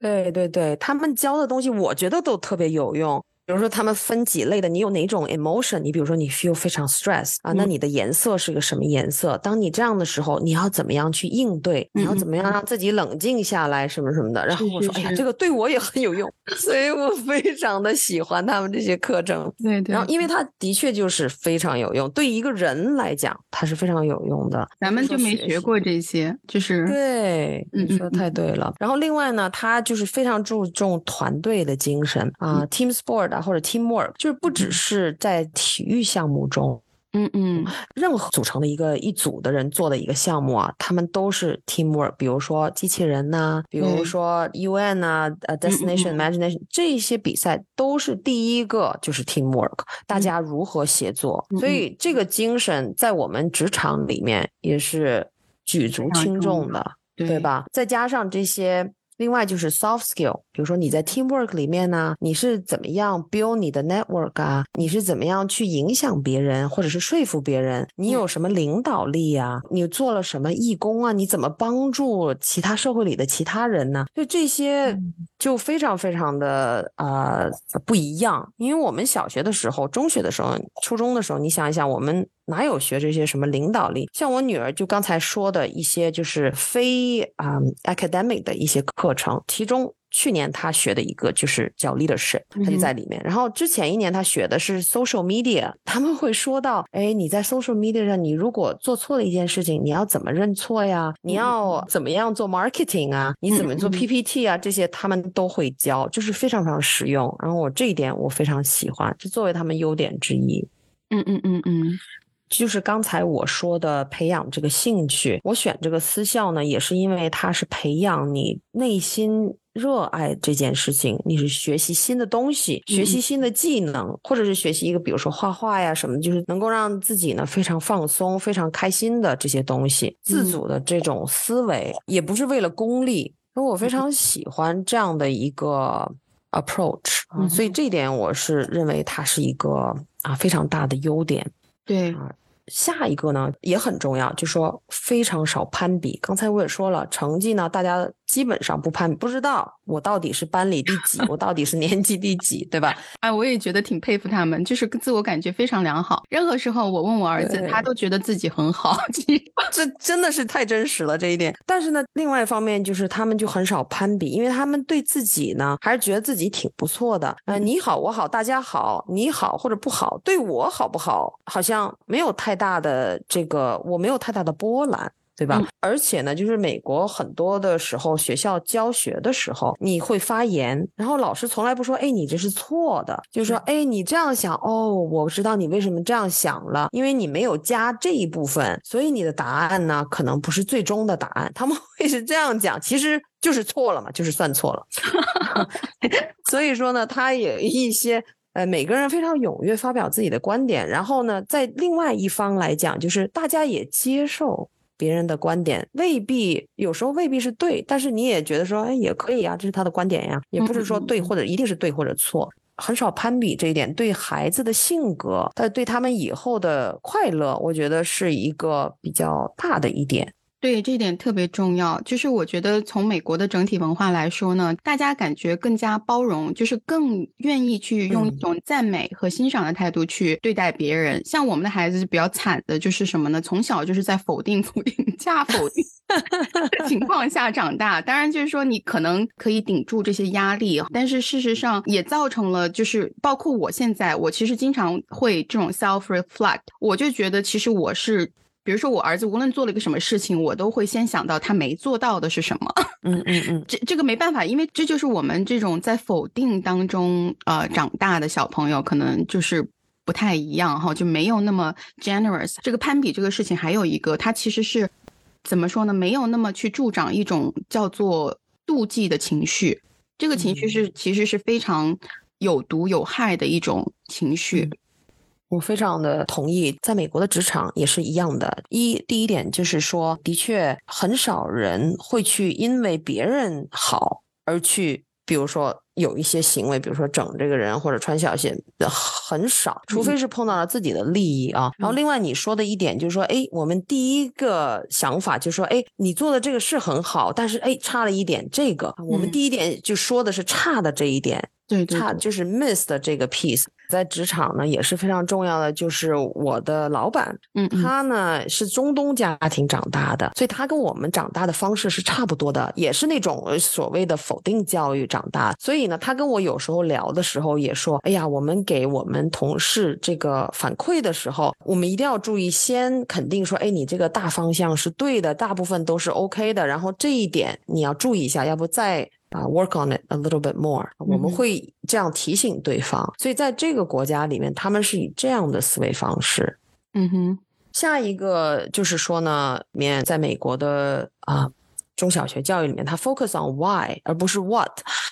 Speaker 2: 对对对，他们教的东西我觉得都特别有用。比如说，他们分几类的，你有哪种 emotion？你比如说，你 feel 非常 stress 啊，那你的颜色是个什么颜色？当你这样的时候，你要怎么样去应对？你要怎么样让自己冷静下来，什么什么的？然后我说，哎呀，这个对我也很有用，所以我非常的喜欢他们这些课程。
Speaker 1: 对对。
Speaker 2: 然后，因为它的确就是非常有用，对一个人来讲，它是非常有用的。
Speaker 1: 咱们就没学过这些，就是
Speaker 2: 对，你说的太对了。然后，另外呢，他就是非常注重团队的精神啊，team sport。或者 teamwork 就是不只是在体育项目中，
Speaker 1: 嗯嗯，
Speaker 2: 任何组成的一个一组的人做的一个项目啊，他们都是 teamwork。比如说机器人呐，比如说 UN 呐，呃，Destination Imagination 这些比赛都是第一个就是 teamwork，大家如何协作。所以这个精神在我们职场里面也是举足轻重的，对吧？再加上这些。另外就是 soft skill，比如说你在 teamwork 里面呢，你是怎么样 build 你的 network 啊？你是怎么样去影响别人，或者是说服别人？你有什么领导力啊？你做了什么义工啊？你怎么帮助其他社会里的其他人呢？就这些就非常非常的呃不一样。因为我们小学的时候、中学的时候、初中的时候，你想一想我们。哪有学这些什么领导力？像我女儿就刚才说的一些，就是非啊 academic 的一些课程，其中去年她学的一个就是叫 leadership，她就在里面。然后之前一年她学的是 social media，他们会说到，哎，你在 social media 上，你如果做错了一件事情，你要怎么认错呀？你要怎么样做 marketing 啊？你怎么做 PPT 啊？这些他们都会教，就是非常非常实用。然后我这一点我非常喜欢，就作为他们优点之一。
Speaker 1: 嗯嗯嗯嗯。
Speaker 2: 就是刚才我说的培养这个兴趣，我选这个私校呢，也是因为它是培养你内心热爱这件事情，你是学习新的东西，学习新的技能，或者是学习一个，比如说画画呀什么，就是能够让自己呢非常放松、非常开心的这些东西，自主的这种思维，也不是为了功利。因为我非常喜欢这样的一个 approach，所以这一点我是认为它是一个啊非常大的优点。
Speaker 1: 对。
Speaker 2: 下一个呢也很重要，就说非常少攀比。刚才我也说了，成绩呢，大家。基本上不攀比，不知道我到底是班里第几，我到底是年级第几，对吧？
Speaker 1: 哎，我也觉得挺佩服他们，就是自我感觉非常良好。任何时候我问我儿子，他都觉得自己很好，
Speaker 2: 这真的是太真实了这一点。但是呢，另外一方面就是他们就很少攀比，因为他们对自己呢还是觉得自己挺不错的。呃，你好，我好，大家好，你好或者不好，对我好不好，好像没有太大的这个，我没有太大的波澜。对吧？而且呢，就是美国很多的时候，学校教学的时候，你会发言，然后老师从来不说，哎，你这是错的，就是说，哎，你这样想，哦，我知道你为什么这样想了，因为你没有加这一部分，所以你的答案呢，可能不是最终的答案。他们 会是这样讲，其实就是错了嘛，就是算错了。所以说呢，他也一些，呃，每个人非常踊跃发表自己的观点，然后呢，在另外一方来讲，就是大家也接受。别人的观点未必，有时候未必是对，但是你也觉得说，哎，也可以啊，这是他的观点呀，也不是说对或者一定是对或者错，很少攀比这一点，对孩子的性格，但对他们以后的快乐，我觉得是一个比较大的一点。
Speaker 1: 对，这一点特别重要。就是我觉得从美国的整体文化来说呢，大家感觉更加包容，就是更愿意去用一种赞美和欣赏的态度去对待别人。像我们的孩子是比较惨的，就是什么呢？从小就是在否定、否定、加否定情 况下长大。当然，就是说你可能可以顶住这些压力，但是事实上也造成了，就是包括我现在，我其实经常会这种 self reflect，我就觉得其实我是。比如说，我儿子无论做了一个什么事情，我都会先想到他没做到的是什么。
Speaker 2: 嗯嗯嗯，
Speaker 1: 这这个没办法，因为这就是我们这种在否定当中呃长大的小朋友，可能就是不太一样哈，就没有那么 generous。这个攀比这个事情，还有一个，它其实是怎么说呢？没有那么去助长一种叫做妒忌的情绪。这个情绪是其实是非常有毒有害的一种情绪。
Speaker 2: 我非常的同意，在美国的职场也是一样的。一第一点就是说，的确很少人会去因为别人好而去，比如说有一些行为，比如说整这个人或者穿小鞋，很少，除非是碰到了自己的利益啊。然后另外你说的一点就是说，哎，我们第一个想法就是说，哎，你做的这个是很好，但是哎差了一点这个，我们第一点就说的是差的这一点。
Speaker 1: 对，
Speaker 2: 差就是 miss 的这个 piece，在职场呢也是非常重要的。就是我的老板，
Speaker 1: 嗯，
Speaker 2: 他呢是中东家庭长大的，所以他跟我们长大的方式是差不多的，也是那种所谓的否定教育长大。所以呢，他跟我有时候聊的时候也说，哎呀，我们给我们同事这个反馈的时候，我们一定要注意，先肯定说，哎，你这个大方向是对的，大部分都是 OK 的，然后这一点你要注意一下，要不再。啊，work on it a little bit more。我们会这样提醒对方，所以在这个国家里面，他们是以这样的思维方式。
Speaker 1: 嗯哼，
Speaker 2: 下一个就是说呢，面在美国的啊中小学教育里面，它 focus on why 而不是 what。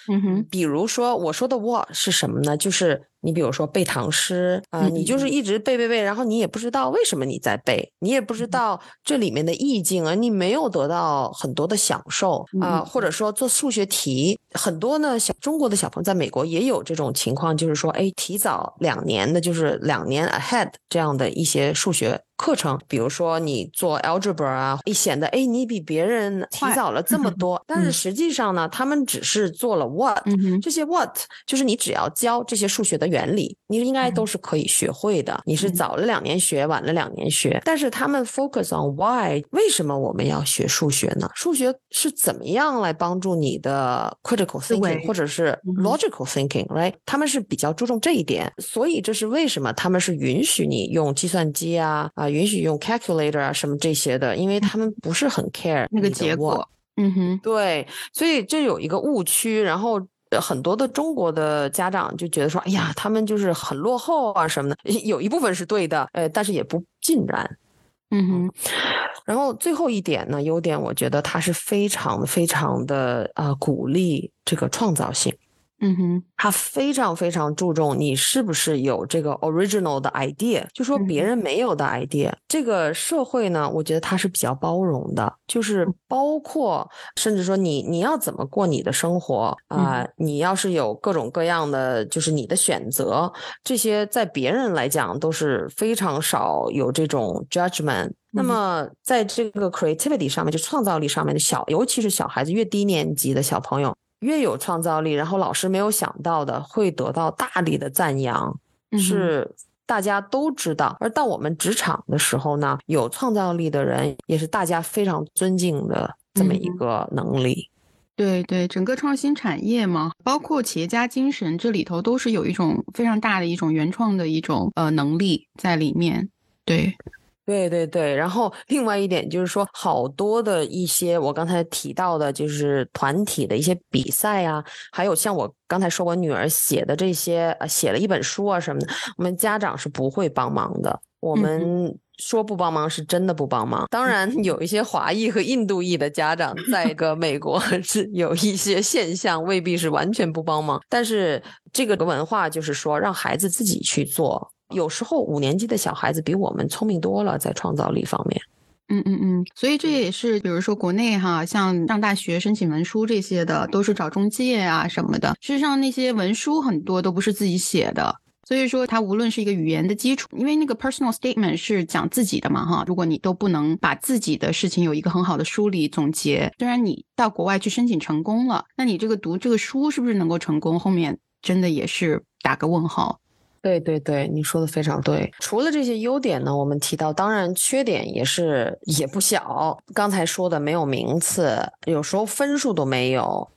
Speaker 1: 嗯哼，
Speaker 2: 比如说我说的 what 是什么呢？就是。你比如说背唐诗啊，你就是一直背背背，然后你也不知道为什么你在背，你也不知道这里面的意境啊，你没有得到很多的享受啊，或者说做数学题，很多呢小中国的小朋友在美国也有这种情况，就是说哎，提早两年的，就是两年 ahead 这样的一些数学课程，比如说你做 algebra 啊，一显得哎你比别人提早了这么多，但是实际上呢，他们只是做了 what，这些 what 就是你只要教这些数学的。原理你应该都是可以学会的。你是早了两年学，晚了两年学，但是他们 focus on why，为什么我们要学数学呢？数学是怎么样来帮助你的 critical thinking 或者是 logical thinking，right？他们是比较注重这一点，所以这是为什么他们是允许你用计算机啊啊，允许用 calculator 啊什么这些的，因为他们不是很 care
Speaker 1: 那个结果。嗯哼，
Speaker 2: 对，所以这有一个误区，然后。很多的中国的家长就觉得说，哎呀，他们就是很落后啊什么的，有一部分是对的，呃，但是也不尽然。
Speaker 1: 嗯哼。
Speaker 2: 然后最后一点呢，优点我觉得它是非常非常的呃鼓励这个创造性。
Speaker 1: 嗯哼，
Speaker 2: 他非常非常注重你是不是有这个 original 的 idea，就说别人没有的 idea。这个社会呢，我觉得它是比较包容的，就是包括甚至说你你要怎么过你的生活啊，你要是有各种各样的就是你的选择，这些在别人来讲都是非常少有这种 judgment。那么在这个 creativity 上面，就创造力上面的小，尤其是小孩子越低年级的小朋友。越有创造力，然后老师没有想到的，会得到大力的赞扬，是大家都知道。而到我们职场的时候呢，有创造力的人也是大家非常尊敬的这么一个能力。
Speaker 1: 对对，整个创新产业嘛，包括企业家精神，这里头都是有一种非常大的一种原创的一种呃能力在里面。对。
Speaker 2: 对对对，然后另外一点就是说，好多的一些我刚才提到的，就是团体的一些比赛啊，还有像我刚才说我女儿写的这些，呃，写了一本书啊什么的，我们家长是不会帮忙的。我们说不帮忙是真的不帮忙。当然，有一些华裔和印度裔的家长 在个美国是有一些现象，未必是完全不帮忙。但是这个文化就是说，让孩子自己去做。有时候五年级的小孩子比我们聪明多了，在创造力方面。
Speaker 1: 嗯嗯嗯，所以这也是，比如说国内哈，像上大学申请文书这些的，都是找中介啊什么的。事实上，那些文书很多都不是自己写的。所以说，它无论是一个语言的基础，因为那个 personal statement 是讲自己的嘛，哈。如果你都不能把自己的事情有一个很好的梳理总结，虽然你到国外去申请成功了，那你这个读这个书是不是能够成功？后面真的也是打个问号。
Speaker 2: 对对对，你说的非常对。除了这些优点呢，我们提到，当然缺点也是也不小。刚才说的没有名次，有时候分数都没有。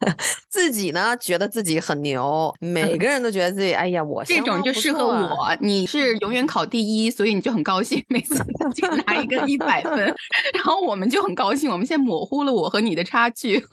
Speaker 2: 自己呢，觉得自己很牛，每个人都觉得自己，哎呀，我
Speaker 1: 这种就适合我。你是永远考第一，所以你就很高兴，每次就拿一个一百分，然后我们就很高兴。我们现在模糊了我和你的差距，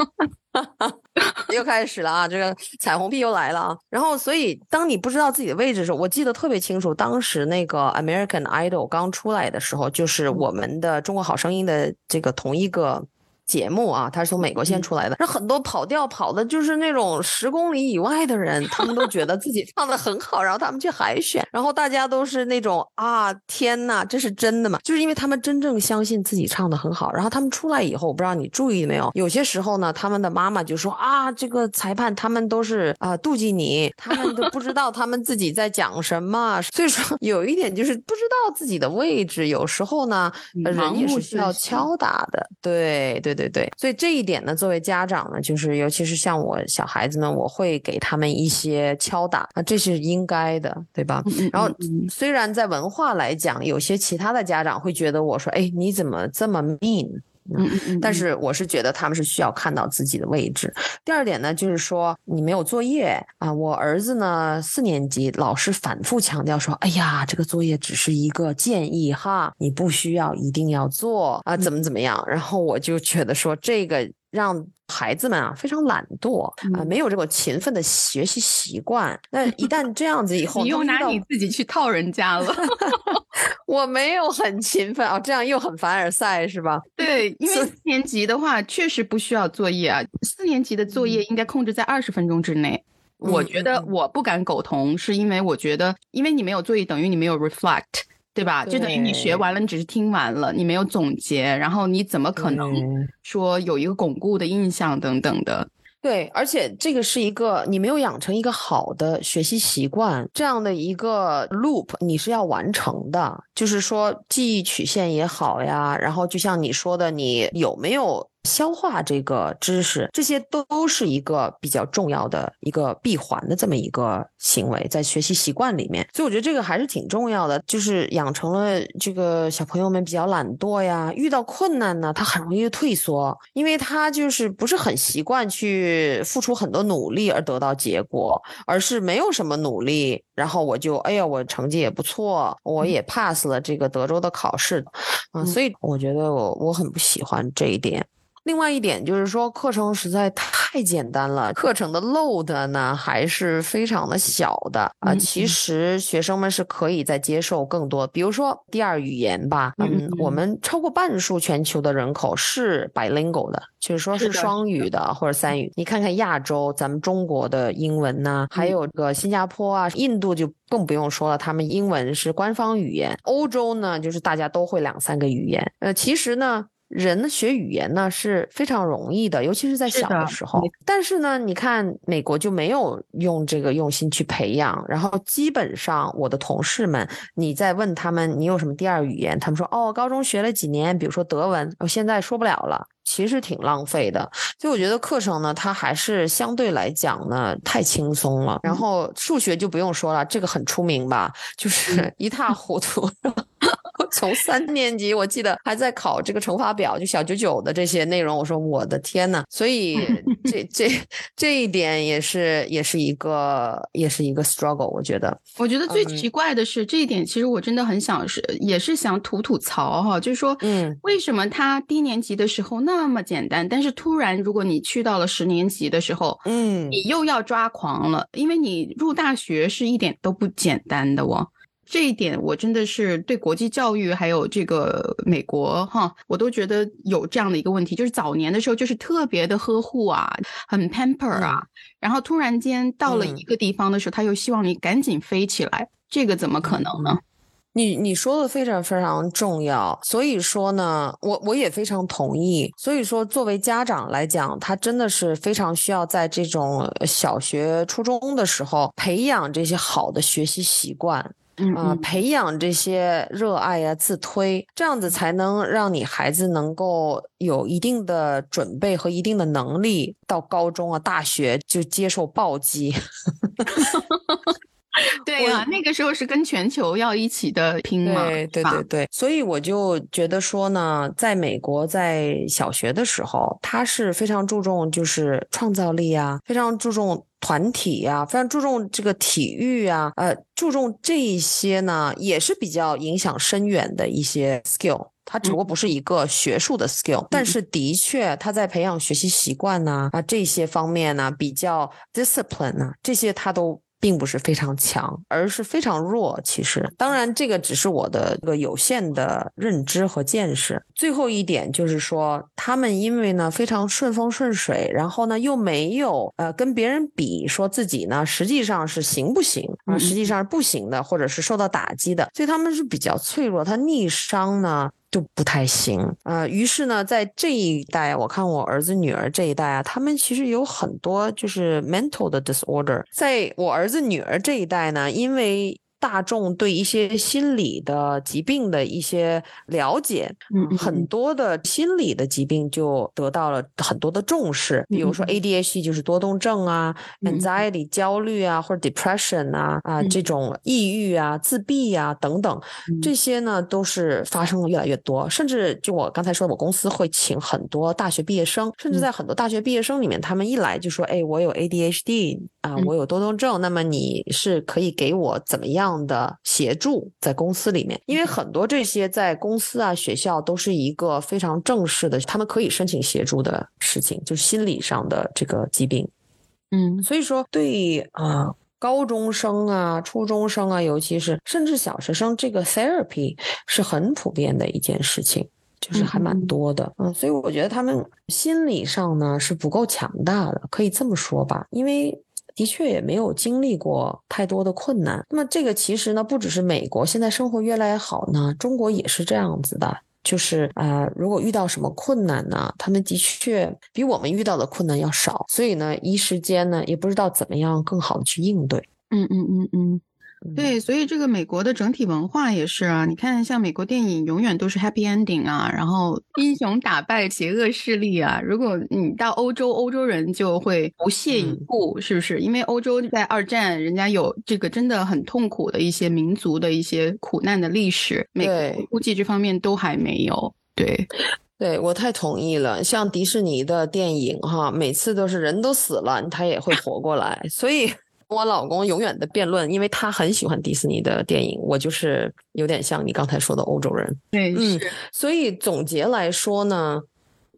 Speaker 2: 又开始了啊！这个彩虹屁又来了啊！然后，所以当你不知道自己的位置的时候，我记得特别清楚，当时那个 American Idol 刚出来的时候，就是我们的中国好声音的这个同一个。节目啊，他是从美国先出来的，那很多跑调跑的就是那种十公里以外的人，他们都觉得自己唱的很好，然后他们去海选，然后大家都是那种啊，天呐，这是真的吗？就是因为他们真正相信自己唱的很好，然后他们出来以后，我不知道你注意没有，有些时候呢，他们的妈妈就说啊，这个裁判他们都是啊妒忌你，他们都不知道他们自己在讲什么，所以说有一点就是不知道自己的位置，有时候呢，人也是需要敲打的，对对。对对，所以这一点呢，作为家长呢，就是尤其是像我小孩子呢，我会给他们一些敲打啊，这是应该的，对吧？然后虽然在文化来讲，有些其他的家长会觉得我说，哎，你怎么这么 mean？
Speaker 1: 嗯嗯，
Speaker 2: 但是我是觉得他们是需要看到自己的位置。第二点呢，就是说你没有作业啊。我儿子呢四年级，老师反复强调说：“哎呀，这个作业只是一个建议哈，你不需要一定要做啊，怎么怎么样。”然后我就觉得说这个。让孩子们啊非常懒惰啊，没有这个勤奋的学习习惯。那一旦这样子以后，
Speaker 1: 你又拿你自己去套人家了。
Speaker 2: 我没有很勤奋啊，这样又很凡尔赛是吧？
Speaker 1: 对，因为四年级的话确实不需要作业啊。四年级的作业应该控制在二十分钟之内。我觉得我不敢苟同，是因为我觉得，因为你没有作业，等于你没有 reflect。对吧？就等于你学完了，你只是听完了，你没有总结，然后你怎么可能说有一个巩固的印象等等的？
Speaker 2: 对，而且这个是一个你没有养成一个好的学习习惯，这样的一个 loop 你是要完成的。就是说记忆曲线也好呀，然后就像你说的，你有没有？消化这个知识，这些都是一个比较重要的一个闭环的这么一个行为，在学习习惯里面，所以我觉得这个还是挺重要的。就是养成了这个小朋友们比较懒惰呀，遇到困难呢，他很容易退缩，因为他就是不是很习惯去付出很多努力而得到结果，而是没有什么努力，然后我就哎呀，我成绩也不错，我也 pass 了这个德州的考试，啊，所以我觉得我我很不喜欢这一点。另外一点就是说，课程实在太简单了，课程的 load 呢还是非常的小的啊。其实学生们是可以再接受更多，比如说第二语言吧。嗯，我们超过半数全球的人口是 bilingual 的，就是说是双语的或者三语。你看看亚洲，咱们中国的英文呢，还有个新加坡啊、印度就更不用说了，他们英文是官方语言。欧洲呢，就是大家都会两三个语言。呃，其实呢。人学语言呢是非常容易的，尤其是在小的时候。但是呢，你看美国就没有用这个用心去培养。然后基本上我的同事们，你在问他们你有什么第二语言，他们说哦，高中学了几年，比如说德文，我现在说不了了。其实挺浪费的。所以我觉得课程呢，它还是相对来讲呢太轻松了。然后数学就不用说了，这个很出名吧，就是一塌糊涂。从三年级，我记得还在考这个乘法表，就小九九的这些内容。我说我的天呐，所以 这这这一点也是也是一个也是一个 struggle。我觉得，
Speaker 1: 我觉得最奇怪的是这一点，其实我真的很想是也是想吐吐槽哈，就是说，嗯，为什么他低年级的时候那么简单，但是突然如果你去到了十年级的时候，嗯，你又要抓狂了，因为你入大学是一点都不简单的哦。这一点我真的是对国际教育还有这个美国哈，我都觉得有这样的一个问题，就是早年的时候就是特别的呵护啊，很 pamper 啊，然后突然间到了一个地方的时候，他又希望你赶紧飞起来，这个怎么可能呢？
Speaker 2: 你你说的非常非常重要，所以说呢，我我也非常同意。所以说，作为家长来讲，他真的是非常需要在这种小学、初中的时候培养这些好的学习习惯。啊，培养这些热爱呀、自推，这样子才能让你孩子能够有一定的准备和一定的能力，到高中啊、大学就接受暴击。
Speaker 1: 对呀，那个时候是跟全球要一起的拼嘛，
Speaker 2: 对对对对。所以我就觉得说呢，在美国在小学的时候，他是非常注重就是创造力啊，非常注重。团体呀，非常注重这个体育啊，呃，注重这一些呢，也是比较影响深远的一些 skill。它只不过不是一个学术的 skill，但是的确，他在培养学习习惯呢啊这些方面呢，比较 discipline 呢，这些他都。并不是非常强，而是非常弱。其实，当然，这个只是我的一个有限的认知和见识。最后一点就是说，他们因为呢非常顺风顺水，然后呢又没有呃跟别人比，说自己呢实际上是行不行啊？实际上是不行的，或者是受到打击的，所以他们是比较脆弱。他逆商呢？就不太行啊，于是呢，在这一代，我看我儿子女儿这一代啊，他们其实有很多就是 mental 的 disorder。在我儿子女儿这一代呢，因为。大众对一些心理的疾病的一些了解，嗯，很多的心理的疾病就得到了很多的重视。比如说 ADHD 就是多动症啊，anxiety 焦虑啊，或者 depression 啊啊这种抑郁啊、自闭啊等等，这些呢都是发生的越来越多。甚至就我刚才说，我公司会请很多大学毕业生，甚至在很多大学毕业生里面，他们一来就说：“哎，我有 ADHD 啊，我有多动症，那么你是可以给我怎么样？”的协助在公司里面，因为很多这些在公司啊、学校都是一个非常正式的，他们可以申请协助的事情，就是心理上的这个疾病。
Speaker 1: 嗯，
Speaker 2: 所以说对啊，高中生啊、初中生啊，尤其是甚至小学生，这个 therapy 是很普遍的一件事情，就是还蛮多的。嗯，所以我觉得他们心理上呢是不够强大的，可以这么说吧，因为。的确也没有经历过太多的困难。那么这个其实呢，不只是美国现在生活越来越好呢，中国也是这样子的。就是呃，如果遇到什么困难呢，他们的确比我们遇到的困难要少，所以呢，一时间呢也不知道怎么样更好的去应对。
Speaker 1: 嗯嗯嗯嗯。对，所以这个美国的整体文化也是啊。你看，像美国电影永远都是 happy ending 啊，然后 英雄打败邪恶势力啊。如果你到欧洲，欧洲人就会不屑一顾，是不是？因为欧洲在二战，人家有这个真的很痛苦的一些民族的一些苦难的历史。美国估计这方面都还没有。对，
Speaker 2: 对我太同意了。像迪士尼的电影哈，每次都是人都死了，他也会活过来，所以。我老公永远的辩论，因为他很喜欢迪士尼的电影，我就是有点像你刚才说的欧洲人。
Speaker 1: 对，嗯，
Speaker 2: 所以总结来说呢，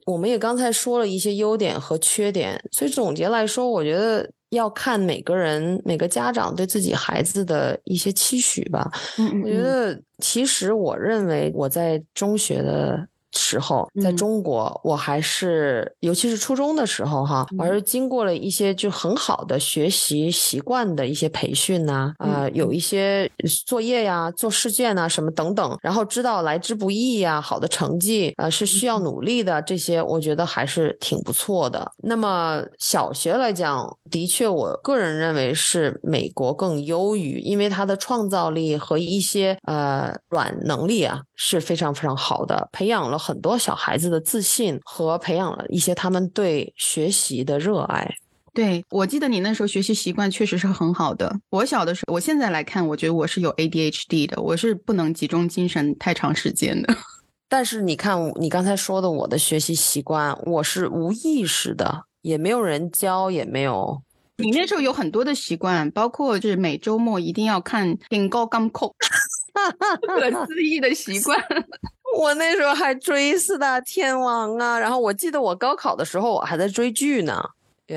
Speaker 2: 我们也刚才说了一些优点和缺点，所以总结来说，我觉得要看每个人、每个家长对自己孩子的一些期许吧。
Speaker 1: 嗯，
Speaker 2: 我觉得其实我认为我在中学的。时候，在中国，我还是尤其是初中的时候，哈，我是经过了一些就很好的学习习惯的一些培训呐，啊，有一些作业呀、做试卷呐什么等等，然后知道来之不易呀，好的成绩啊是需要努力的，这些我觉得还是挺不错的。那么小学来讲，的确，我个人认为是美国更优于，因为它的创造力和一些呃软能力啊是非常非常好的，培养了。很多小孩子的自信和培养了一些他们对学习的热爱。
Speaker 1: 对我记得你那时候学习习惯确实是很好的。我小的时候，我现在来看，我觉得我是有 ADHD 的，我是不能集中精神太长时间的。
Speaker 2: 但是你看，你刚才说的我的学习习惯，我是无意识的，也没有人教，也没有。
Speaker 1: 你那时候有很多的习惯，包括就是每周末一定要看《顶高钢扣》，不可 思议的习惯。
Speaker 2: 我那时候还追四大天王啊，然后我记得我高考的时候我还在追剧呢，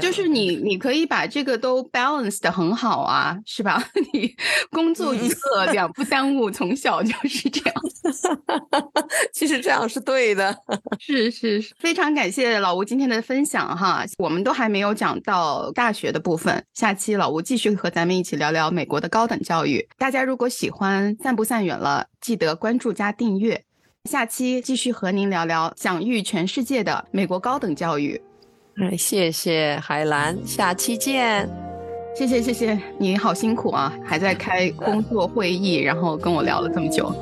Speaker 1: 就是你，你可以把这个都 balance 的很好啊，是吧？你工作娱乐两不耽误，从小就是这样。
Speaker 2: 其实这样是对的。
Speaker 1: 是是是，非常感谢老吴今天的分享哈。我们都还没有讲到大学的部分，下期老吴继续和咱们一起聊聊美国的高等教育。大家如果喜欢散不散远了，记得关注加订阅。下期继续和您聊聊享誉全世界的美国高等教育。
Speaker 2: 哎，谢谢海兰，下期见。
Speaker 1: 谢谢谢谢，你好辛苦啊，还在开工作会议，然后跟我聊了这么久。